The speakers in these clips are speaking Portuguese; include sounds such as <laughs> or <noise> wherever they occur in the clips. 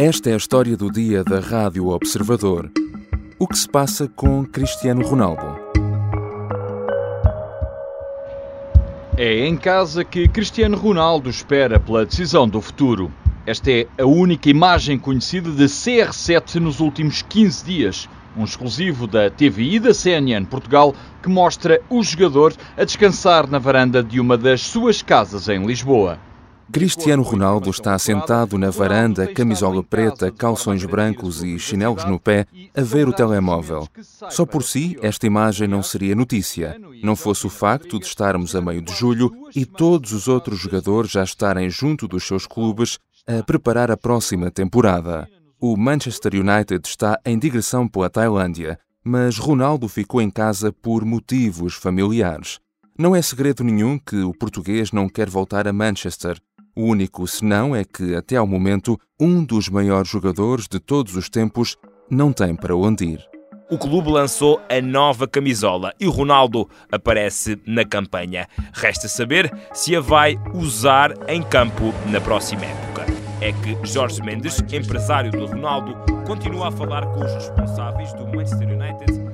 Esta é a história do dia da Rádio Observador. O que se passa com Cristiano Ronaldo? É em casa que Cristiano Ronaldo espera pela decisão do futuro. Esta é a única imagem conhecida de CR7 nos últimos 15 dias. Um exclusivo da TVI da CNN Portugal que mostra o jogador a descansar na varanda de uma das suas casas em Lisboa. Cristiano Ronaldo está sentado na varanda, camisola preta, calções brancos e chinelos no pé, a ver o telemóvel. Só por si, esta imagem não seria notícia, não fosse o facto de estarmos a meio de julho e todos os outros jogadores já estarem junto dos seus clubes a preparar a próxima temporada. O Manchester United está em digressão pela Tailândia, mas Ronaldo ficou em casa por motivos familiares. Não é segredo nenhum que o português não quer voltar a Manchester. O único senão é que, até ao momento, um dos maiores jogadores de todos os tempos não tem para onde ir. O clube lançou a nova camisola e o Ronaldo aparece na campanha. Resta saber se a vai usar em campo na próxima época. É que Jorge Mendes, empresário do Ronaldo, continua a falar com os responsáveis do Manchester United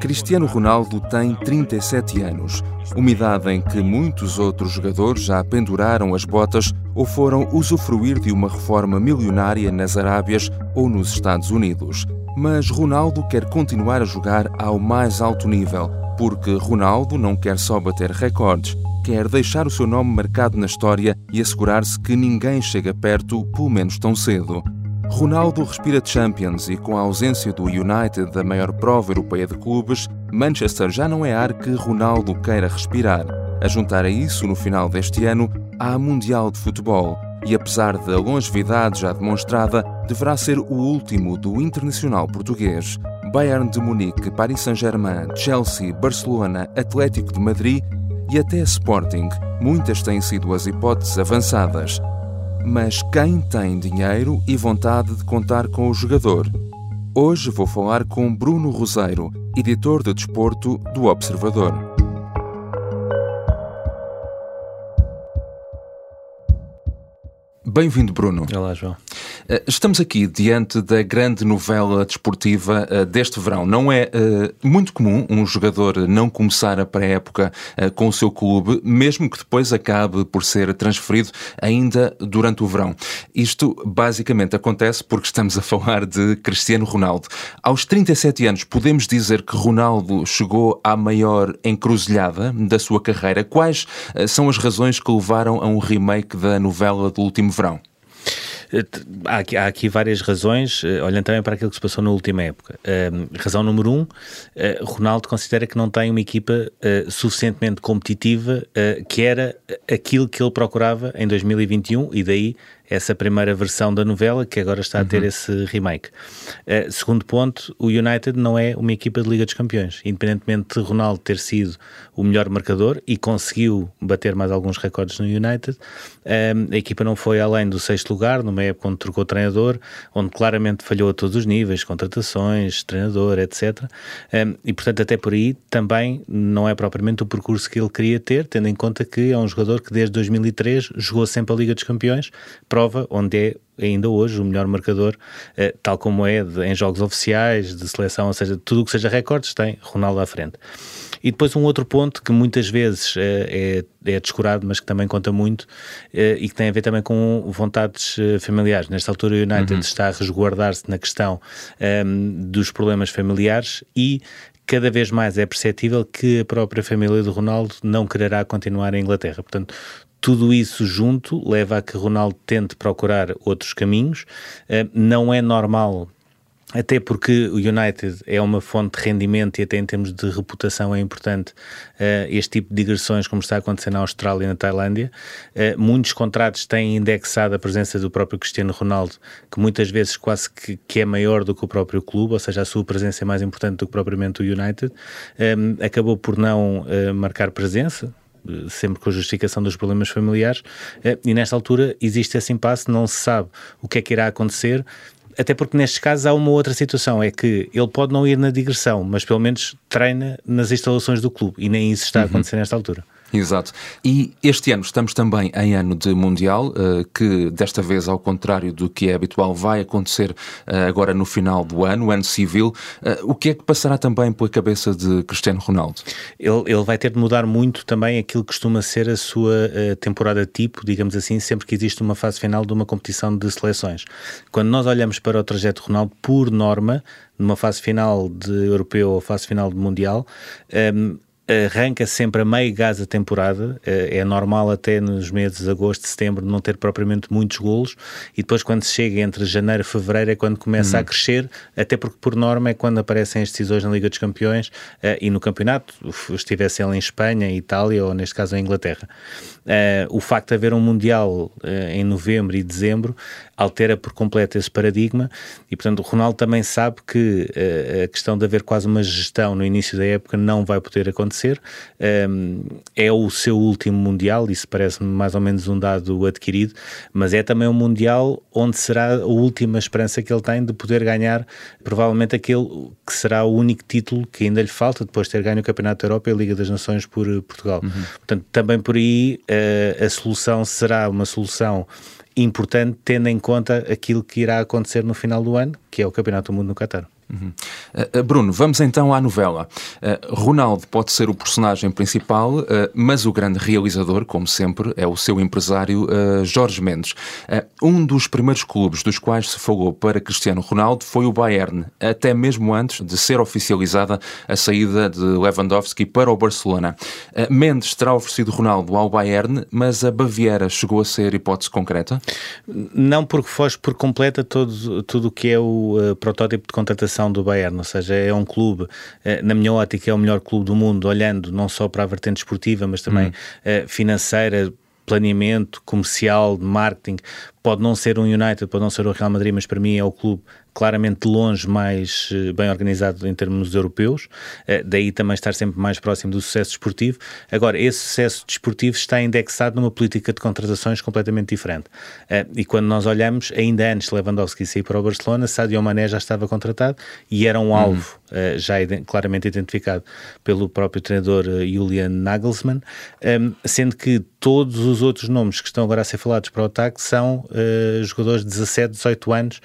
Cristiano Ronaldo tem 37 anos, uma idade em que muitos outros jogadores já penduraram as botas ou foram usufruir de uma reforma milionária nas Arábias ou nos Estados Unidos. Mas Ronaldo quer continuar a jogar ao mais alto nível, porque Ronaldo não quer só bater recordes, quer deixar o seu nome marcado na história e assegurar-se que ninguém chega perto, pelo menos tão cedo. Ronaldo respira Champions e, com a ausência do United da maior prova europeia de clubes, Manchester já não é ar que Ronaldo queira respirar. A juntar a isso, no final deste ano, há a Mundial de Futebol e, apesar da longevidade já demonstrada, deverá ser o último do internacional português. Bayern de Munique, Paris Saint-Germain, Chelsea, Barcelona, Atlético de Madrid e até Sporting, muitas têm sido as hipóteses avançadas mas quem tem dinheiro e vontade de contar com o jogador? Hoje vou falar com Bruno Roseiro, editor de desporto do Observador. Bem-vindo, Bruno. Olá, João. Eh, estamos aqui diante da grande novela desportiva uh, deste verão. Não é uh, muito comum um jogador não começar a pré-época com o seu clube, mesmo que depois acabe por ser transferido ainda durante o verão. Isto basicamente acontece porque estamos a falar de Cristiano Ronaldo. Aos 37 anos, podemos dizer que Ronaldo chegou à maior encruzilhada da sua carreira. Quais são as razões que levaram a um remake da novela do último verão? Eh, há aqui, há aqui, várias razões, eh, olhando também para aquilo que se passou na última época. Uh, razão número um, uh, Ronaldo considera que não tem uma equipa uh, suficientemente competitiva que era aquilo que ele procurava em 2021 e daí essa primeira versão da novela que agora está a ter uhum. esse remake. Uh, segundo ponto, o United não é uma equipa de Liga dos Campeões. Independentemente de Ronaldo ter sido o melhor marcador e conseguiu bater mais alguns recordes no United, uh, a equipa não foi além do sexto lugar, numa época onde trocou treinador, onde claramente falhou a todos os níveis, contratações, treinador, etc. Um, eh, e portanto, até por aí também não é propriamente o percurso que ele queria ter, tendo em conta que é um jogador que desde 2003 jogou sempre a Liga dos Campeões, prova onde é ainda hoje o melhor marcador, eh, tal como é de, em jogos oficiais, de seleção, ou seja, tudo o que seja recordes tem Ronaldo à frente. E depois um outro ponto que muitas vezes eh, é, é descurado, mas que também conta muito eh, e que tem a ver também com vontades familiares. Nesta altura o United uhum. está a resguardar-se na questão um, ehm, dos problemas familiares e cada vez mais é perceptível que a própria família do Ronaldo não quererá continuar em Inglaterra. Portanto, tudo isso junto leva a que Ronaldo tente procurar outros caminhos. Uh, não é normal até porque o United é uma fonte de rendimento e até em termos de reputação é importante uh, este tipo de digressões como está a acontecer na Austrália e na Tailândia. Uh, muitos contratos têm indexado a presença do próprio Cristiano Ronaldo, que muitas vezes quase que, que, é maior do que o próprio clube, ou seja, a sua presença é mais importante do que propriamente o United. Um, acabou por não uh, marcar presença, sempre com a justificação dos problemas familiares, eh, e nesta altura existe esse impasse, não se sabe o que é que irá acontecer, até porque nestes casos há uma outra situação, é que ele pode não ir na digressão, mas pelo menos treina nas instalações do clube, e nem isso está a uhum. acontecer uhum. nesta altura. Exato. E este ano estamos também em ano de Mundial, eh, que desta vez, ao contrário do que é habitual, vai acontecer eh, agora no final do ano, ano civil. Eh, o que é que passará também pela cabeça de Cristiano Ronaldo? Ele, ele vai ter de mudar muito também aquilo que costuma ser a sua temporada tipo, digamos assim, sempre que existe uma fase final de uma competição de seleções. Quando nós olhamos para o trajeto Ronaldo, por norma, numa fase final de europeu ou fase final de mundial, um, ehm, arranca sempre a meio gás a temporada, eh, é normal até nos meses de agosto, setembro não ter propriamente muitos golos e depois quando se chega entre janeiro e fevereiro é quando começa uhum. a crescer, até porque por norma é quando aparecem as decisões na Liga dos Campeões eh, e no campeonato, estivesse ele em Espanha, Itália ou neste caso em Inglaterra. Eh, o facto de haver um Mundial em novembro e dezembro altera por completo esse paradigma e portanto o Ronaldo também sabe que a questão de haver quase uma gestão no início da época não vai poder acontecer acontecer. Um, é o seu último Mundial, isso parece-me mais ou menos um dado adquirido, mas é também um Mundial onde será a última esperança que ele tem de poder ganhar, provavelmente aquele que será o único título que ainda lhe falta depois de ter ganho o Campeonato da Europa e a Liga das Nações por Portugal. Uhum. Portanto, também por aí uh, a solução será uma solução importante, tendo em conta aquilo que irá acontecer no final do ano, que é o Campeonato do Mundo no Qatar. Uhum. Uh, Bruno, vamos então à novela. Uh, Ronaldo pode ser o personagem principal, uh, mas o grande realizador, como sempre, é o seu empresário Jorge Mendes. um dos primeiros clubes dos quais se falou para Cristiano Ronaldo foi o Bayern, até mesmo antes de ser oficializada a saída de Lewandowski para o Barcelona. Mendes terá oferecido Ronaldo ao Bayern, mas a Baviera chegou a ser hipótese concreta? Não, porque foge por completa todo, tudo o que é o protótipo de contratação do Bayern, ou seja, é um clube, eh, na minha ótica, é o melhor clube do mundo, olhando não só para a vertente esportiva, mas também hum. financeira, planeamento comercial, de marketing, pode não ser um United, pode não ser o Real Madrid, mas para mim é o clube claramente de longe mais eh, bem organizado em termos europeus, eh, daí também estar sempre mais próximo do sucesso desportivo. Agora, esse sucesso desportivo está indexado numa política de contratações completamente diferente. Eh, e quando nós olhamos, ainda antes de Lewandowski sair para o Barcelona, Sadio Mané já estava contratado e era um alvo uhum. já claramente identificado pelo próprio treinador Julian Nagelsmann, sendo que todos os outros nomes que estão agora a ser falados para o ataque são jogadores de 17, 18 anos,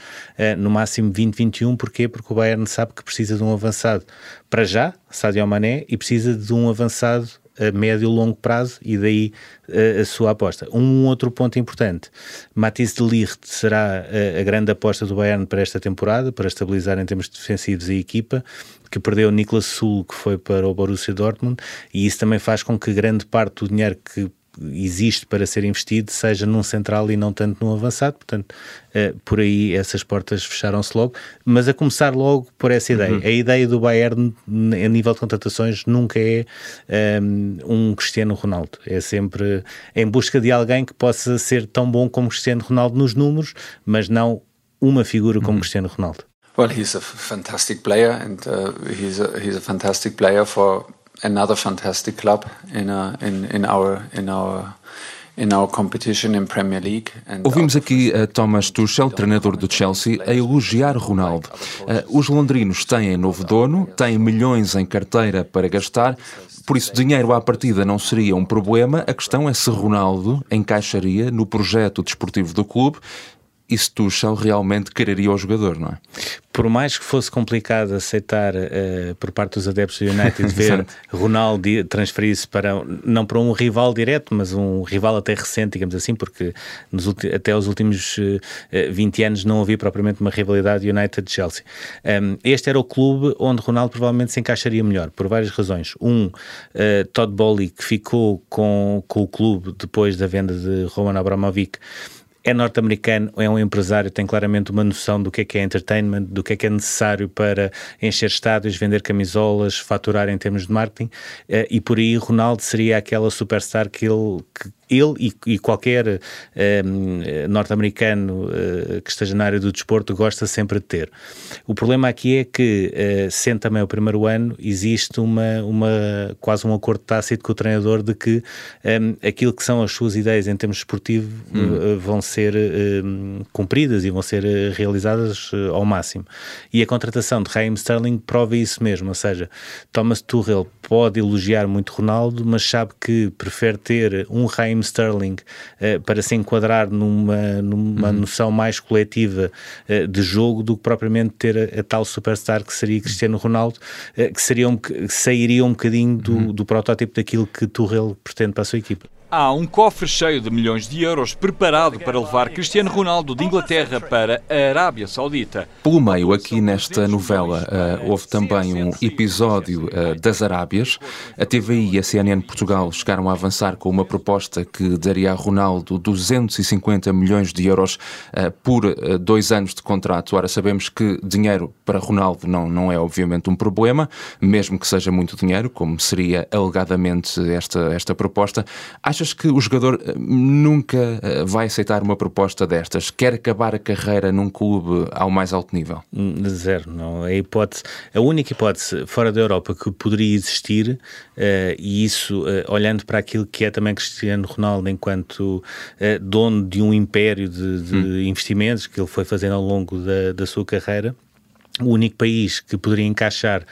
no máximo máximo 2021. Porquê? Porque o Bayern sabe que precisa de um avançado para já, Sadio Mané, e precisa de um avançado a médio e longo prazo e daí a, a sua aposta. Um outro ponto importante, Matisse de Ligt será a, a, grande aposta do Bayern para esta temporada, para estabilizar em termos defensivos a equipa, que perdeu Niklas Sul, que foi para o Borussia Dortmund, e isso também faz com que grande parte do dinheiro que existe para ser investido seja num central e não tanto num avançado, portanto, uh, por aí essas portas fecharam-se logo, mas a começar logo por essa ideia. Uhum. A ideia do Bayern a nível de contratações nunca é um, ehm, um, Cristiano Ronaldo, é sempre em busca de alguém que possa ser tão bom como Cristiano Ronaldo nos números, mas não uma figura como uhum. Cristiano Ronaldo. Well, he's a fantastic player and uh, he's a, he's a fantastic player for another fantastic club in, a, in, in our in our Ouvimos aqui a Thomas Tuchel, treinador do Chelsea, a elogiar Ronaldo. Uh, os londrinos têm novo dono, têm milhões em carteira para gastar, por isso dinheiro à partida não seria um problema. A questão é se Ronaldo encaixaria no projeto desportivo do clube e se Tuchel realmente quereria o jogador, não é? Por mais que fosse complicado aceitar uh, por parte dos adeptos do United <laughs> ver Ronaldo transferir-se para, não para um rival direto, mas um rival até recente, digamos assim, porque nos, até os últimos uh, eh, 20 anos não havia propriamente uma rivalidade United-Chelsea. Um, este era o clube onde Ronaldo provavelmente se encaixaria melhor, por várias razões. Um, uh, Todd Bowley, que ficou com, com o clube depois da venda de Roman Abramovic, é norte-americano, é um empresário, tem claramente uma noção do que é que é entertainment, do que é que é necessário para encher estádios, vender camisolas, faturar em termos de marketing, eh, e por aí Ronaldo seria aquela superstar que ele, que ele e, e qualquer norte-americano que esteja na área do desporto gosta sempre de ter. O problema aqui é que, sendo também o primeiro ano, existe uma, uma quase um acordo tácito com o treinador de que aquilo que são as suas ideias em termos esportivos hum. vão ser cumpridas e vão ser realizadas ao máximo. E a contratação de Raheem Sterling prova isso mesmo, ou seja, Thomas Tuchel pode elogiar muito Ronaldo, mas sabe que prefere ter um Raheem Sterling uh, para se enquadrar numa, numa uhum. noção mais coletiva uh, de jogo do que propriamente ter a, tal superstar que seria Cristiano Ronaldo, uh, que, seria um, que sairia um bocadinho do, uhum. do protótipo daquilo que Tuchel pretende para a sua equipa. Há um cofre cheio de milhões de euros preparado para levar Cristiano Ronaldo de Inglaterra para a Arábia Saudita. Pelo meio, aqui nesta novela, uh, houve também um episódio uh, das Arábias. A TVI e a CNN Portugal chegaram a avançar com uma proposta que daria a Ronaldo 250 milhões de euros uh, por dois anos de contrato. Ora, sabemos que dinheiro para Ronaldo não, não é obviamente um problema, mesmo que seja muito dinheiro, como seria alegadamente esta, esta proposta. Acha achas que o jogador eh, nunca eh, vai aceitar uma proposta destas? Quer acabar a carreira num clube ao mais alto nível? Hum, zero, não. A hipótese, a única hipótese fora da Europa que poderia existir, uh, e isso uh, olhando para aquilo que é também Cristiano Ronaldo enquanto uh, dono de um império de, de hum. investimentos que ele foi fazendo ao longo da, da sua carreira, o único país que poderia encaixar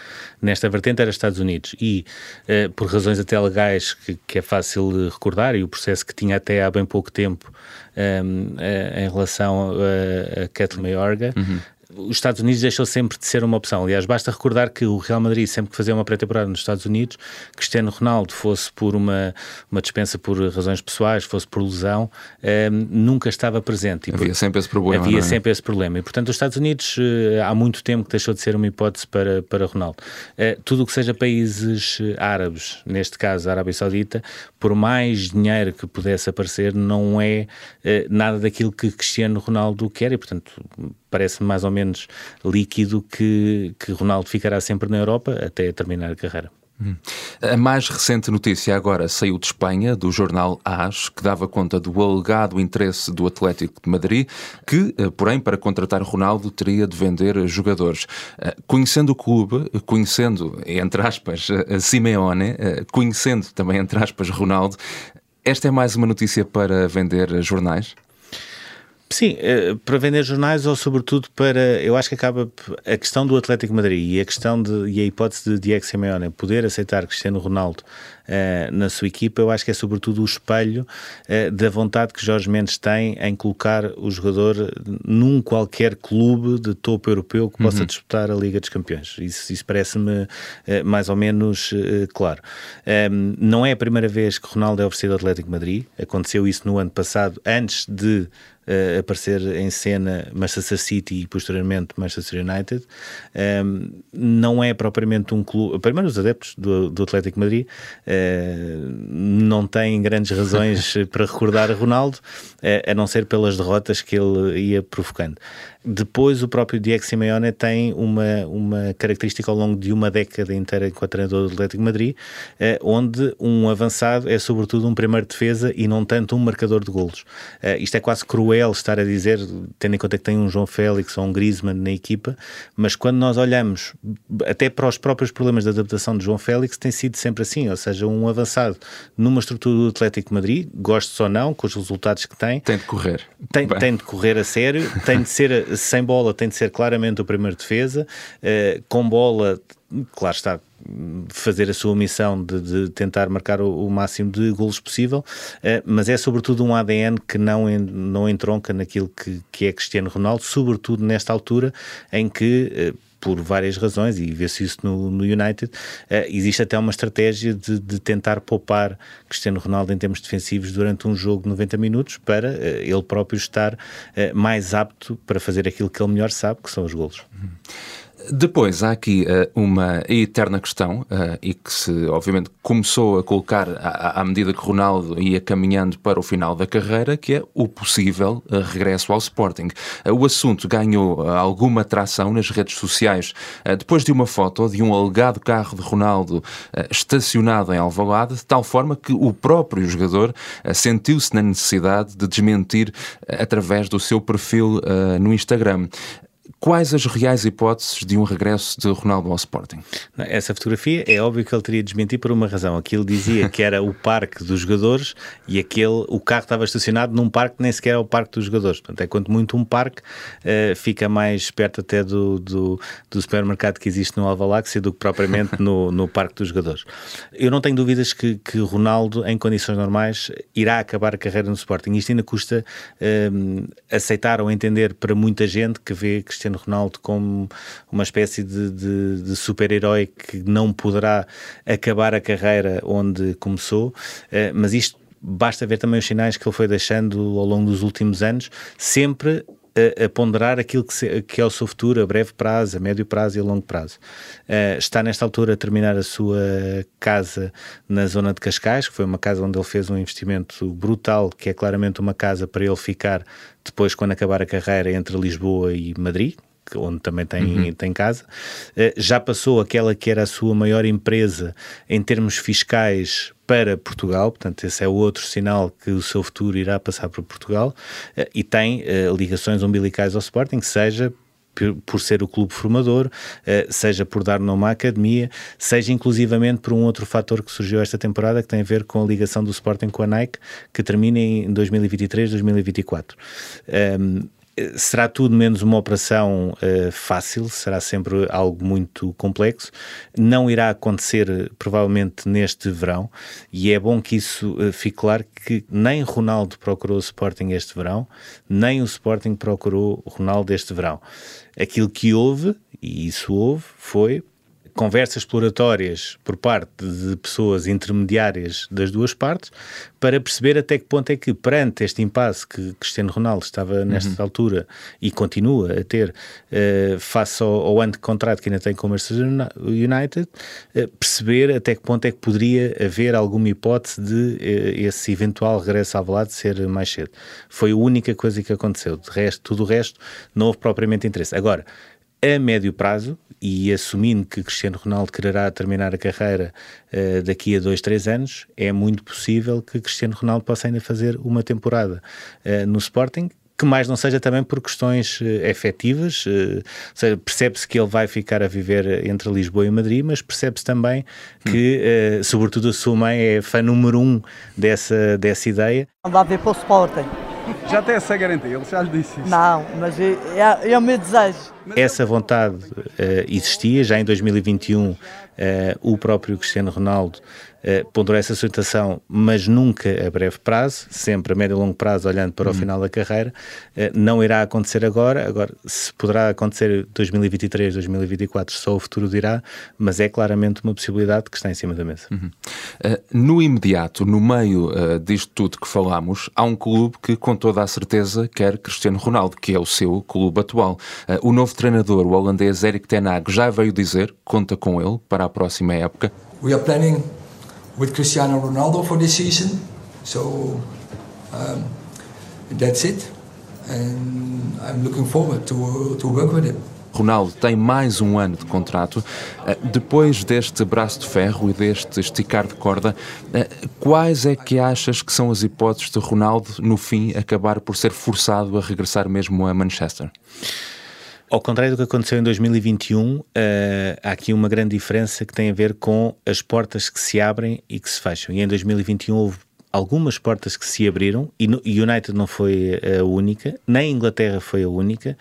nesta vertente era Estados Unidos. E, uh, por razões até legais que, que, é fácil recordar e o processo que tinha até há bem pouco tempo um, ehm, eh, em relação a, a Kathleen Mayorga, uhum os Estados Unidos deixou sempre de ser uma opção. Aliás, basta recordar que o Real Madrid, sempre que fazia uma pré-temporada nos Estados Unidos, Cristiano Ronaldo, fosse por uma, uma dispensa por razões pessoais, fosse por lesão, ehm, nunca estava presente. E havia por, sempre esse problema. Havia é? sempre esse problema. E, portanto, os Estados Unidos, uh, há muito tempo que deixou de ser uma hipótese para, para Ronaldo. Uh, tudo o que seja países eh, árabes, neste caso a Arábia Saudita, por mais dinheiro que pudesse aparecer, não é nada daquilo que Cristiano Ronaldo quer e, portanto, parece mais ou menos líquido que, que Ronaldo ficará sempre na Europa até terminar a carreira. Hum. A mais recente notícia agora saiu de Espanha, do jornal AS, que dava conta do alegado interesse do Atlético de Madrid, que, eh, porém, para contratar Ronaldo, teria de vender jogadores. Eh, conhecendo o clube, conhecendo, entre aspas, Simeone, eh, conhecendo também, entre aspas, Ronaldo, esta é mais uma notícia para vender jornais? Sim, eh, para vender jornais ou sobretudo para, eu acho que acaba a questão do Atlético Madrid e a questão de, e a hipótese de Diego Simeone poder aceitar Cristiano Ronaldo uh, na sua equipa, eu acho que é sobretudo o espelho uh, da vontade que Jorge Mendes tem em colocar o jogador num qualquer clube de topo europeu que possa uhum. disputar a Liga dos Campeões. Isso, isso parece-me uh, mais ou menos claro. Um, ehm, não é a primeira vez que Ronaldo é oferecido ao Atlético Madrid, aconteceu isso no ano passado, antes de uh, aparecer em cena Manchester City e posteriormente Manchester United. Um, ehm, não é propriamente um clube. Primeiro, os adeptos do, do Atlético Madrid uh, não têm grandes razões <laughs> para recordar Ronaldo, uh, a não ser pelas derrotas que ele ia provocando. Depois, o próprio Diego Simeone tem uma, uma característica ao longo de uma década inteira enquanto treinador do Atlético Madrid, onde um avançado é sobretudo um primeiro defesa e não tanto um marcador de golos. Isto é quase cruel estar a dizer, tendo em conta que tem um João Félix ou um Griezmann na equipa, mas quando nós olhamos até para os próprios problemas de adaptação de João Félix, tem sido sempre assim, ou seja, um avançado numa estrutura do Atlético Madrid, gosto ou não, com os resultados que tem. Tem de correr. Tem, tem de correr a sério, <laughs> tem de ser sem bola tem de ser claramente o primeiro defesa, uh, com bola, claro está, fazer a sua missão de, de tentar marcar o, o, máximo de golos possível, uh, mas é sobretudo um ADN que não, en, não entronca naquilo que, que é Cristiano Ronaldo, sobretudo nesta altura em que uh, por várias razões, e vê-se isso no, no United, uh, existe até uma estratégia de, de, tentar poupar Cristiano Ronaldo em termos defensivos durante um jogo de 90 minutos para uh, ele próprio estar uh, mais apto para fazer aquilo que ele melhor sabe, que são os golos. Depois, há aqui uh, uma eterna questão, uh, e que se, obviamente, começou a colocar à, à, medida que Ronaldo ia caminhando para o final da carreira, que é o possível uh, regresso ao Sporting. o assunto ganhou alguma atração nas redes sociais depois de uma foto de um alegado carro de Ronaldo estacionado em Alvalade, de tal forma que o próprio jogador sentiu-se na necessidade de desmentir através do seu perfil no Instagram. Quais as reais hipóteses de um regresso de Ronaldo ao Sporting? Essa fotografia é óbvio que ele teria de desmentir por uma razão. Aquilo dizia que era o parque dos jogadores e aquele, o carro estava estacionado num parque que nem sequer é o parque dos jogadores. Portanto, é quanto muito um parque, uh, fica mais perto até do, do, do, supermercado que existe no Alvaláxia do que propriamente no, no parque dos jogadores. Eu não tenho dúvidas que, que Ronaldo, em condições normais, irá acabar a carreira no Sporting. Isto ainda custa uh, aceitar ou entender para muita gente que vê Cristiano Cristiano Ronaldo como uma espécie de, de, de super-herói que não poderá acabar a carreira onde começou, eh, mas isto basta ver também os sinais que ele foi deixando ao longo dos últimos anos, sempre a, a, ponderar aquilo que, se, que, é o seu futuro a breve prazo, a médio prazo e a longo prazo. Uh, está nesta altura a terminar a sua casa na zona de Cascais, que foi uma casa onde ele fez um investimento brutal, que é claramente uma casa para ele ficar depois, quando acabar a carreira, entre Lisboa e Madrid, onde também tem, uhum. tem casa. Uh, já passou aquela que era a sua maior empresa em termos fiscais para Portugal, portanto, esse é outro sinal que o seu futuro irá passar para Portugal uh, e tem uh, ligações umbilicais ao Sporting, seja por ser o clube formador, seja por dar nome à academia, seja inclusivamente por um outro fator que surgiu esta temporada que tem a ver com a ligação do Sporting com a Nike, que termina em 2023-2024. Um, será tudo menos uma operação uh, fácil, será sempre algo muito complexo. Não irá acontecer provavelmente neste verão e é bom que isso uh, fique claro que nem Ronaldo procurou o Sporting este verão, nem o Sporting procurou Ronaldo este verão. Aquilo que houve, e isso houve, foi conversas exploratórias por parte de pessoas intermediárias das duas partes para perceber até que ponto é que, perante este impasse que Cristiano Ronaldo estava nesta uhum. altura e continua a ter uh, face ao, ao ano de contrato que ainda tem com o Manchester United, uh, perceber até que ponto é que poderia haver alguma hipótese de uh, esse eventual regresso ao Valade ser mais cedo. Foi a única coisa que aconteceu. De resto, tudo o resto não houve propriamente interesse. Agora, a médio prazo, e assumindo que Cristiano Ronaldo quererá terminar a carreira uh, daqui a dois, três anos, é muito possível que Cristiano Ronaldo possa ainda fazer uma temporada uh, no Sporting, que mais não seja também por questões uh, efetivas, uh, percebe-se que ele vai ficar a viver entre Lisboa e Madrid, mas percebe-se também que, uh, sobretudo a sua mãe é fã número um dessa, dessa ideia. Andar a ver para o Sporting. Já tem essa garantia, ele já lhe disse isso. Não, mas é, é, é o meu desejo. Essa vontade uh, existia já em 2021. Uh, o próprio Cristiano Ronaldo uh, ponderou essa situação, mas nunca a breve prazo, sempre a médio e longo prazo, olhando para o uhum. final da carreira. Uh, não irá acontecer agora, agora se poderá acontecer 2023, 2024, só o futuro dirá, mas é claramente uma possibilidade que está em cima da mesa. Uhum. Uh, no imediato, no meio disto tudo que falámos, há um clube que com toda a certeza quer Cristiano Ronaldo, que é o seu clube atual. o novo treinador, o holandês Erik Ten Hag, já veio dizer, conta com ele para a próxima época. We are planning with Cristiano Ronaldo for this season. So um, that's it. And I'm looking forward to, to work with him. Ronaldo tem mais um ano de contrato. Eh, depois deste braço de ferro e deste esticar de corda, eh, quais é que achas que são as hipóteses de Ronaldo, no fim, acabar por ser forçado a regressar mesmo a Manchester? Ao contrário do que aconteceu em 2021, uh, eh, há aqui uma grande diferença que tem a ver com as portas que se abrem e que se fecham. E em 2021 houve algumas portas que se abriram e o United não foi a única, nem a Inglaterra foi a única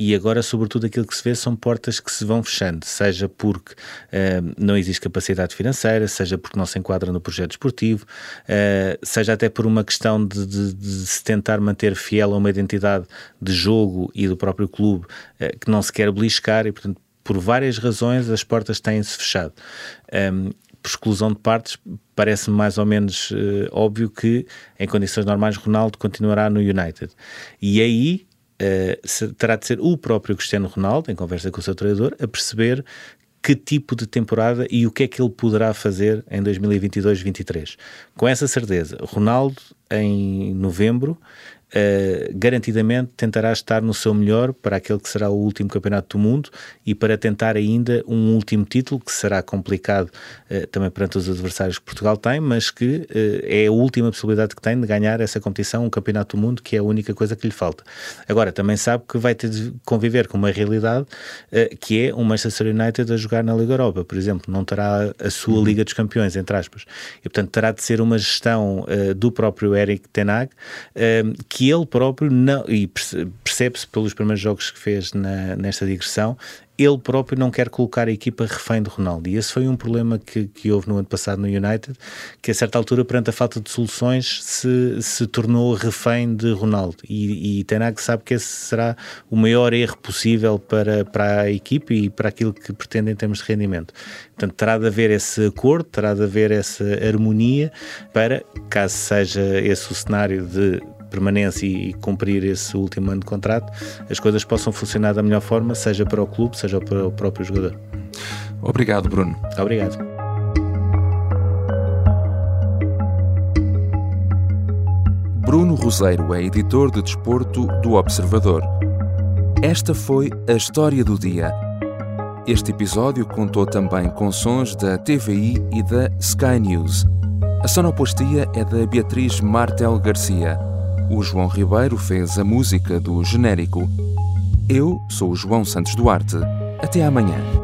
e agora, sobretudo, aquilo que se vê são portas que se vão fechando, seja porque uh, não existe capacidade financeira, seja porque não se enquadra no projeto esportivo, uh, seja até por uma questão de, de, de, se tentar manter fiel a uma identidade de jogo e do próprio clube uh, que não se quer beliscar e, portanto, por várias razões as portas têm-se fechado. Um, por exclusão de partes, parece-me mais ou menos óbvio que, em condições normais, Ronaldo continuará no United. E aí uh, terá de ser o próprio Cristiano Ronaldo, em conversa com o seu treinador, a perceber que tipo de temporada e o que é que ele poderá fazer em 2022-23. Com essa certeza, Ronaldo em novembro uh, garantidamente tentará estar no seu melhor para aquele que será o último campeonato do mundo e para tentar ainda um último título que será complicado uh, também perante os adversários que Portugal tem, mas que uh, é a última possibilidade que tem de ganhar essa competição, um campeonato do mundo, que é a única coisa que lhe falta. Agora, também sabe que vai ter de conviver com uma realidade que é o Manchester United a jogar na Liga Europa, por exemplo, não terá a sua uhum. Liga dos Campeões, entre aspas, e portanto terá de ser uma gestão do próprio Eric Tenag que que ele próprio não, e percebe-se pelos primeiros jogos que fez na, nesta digressão, ele próprio não quer colocar a equipa refém de Ronaldo. E esse foi um problema que, que houve no ano passado no United, que a certa altura, perante a falta de soluções, se, se tornou refém de Ronaldo. E, e Tenag sabe que esse será o maior erro possível para, para a equipe e para aquilo que pretende em termos de rendimento. Portanto, terá de haver esse acordo, terá de haver essa harmonia para, caso seja esse o cenário de permanência e, cumprir esse último ano de contrato, as coisas possam funcionar da melhor forma, seja para o clube, seja para o próprio jogador. Obrigado, Bruno. Obrigado. Bruno Roseiro é editor de desporto do Observador. Esta foi a história do dia. Este episódio contou também com sons da TVI e da Sky News. A sonoplastia é da Beatriz Martel Garcia. O João Ribeiro fez a música do genérico. Eu sou o João Santos Duarte. Até amanhã.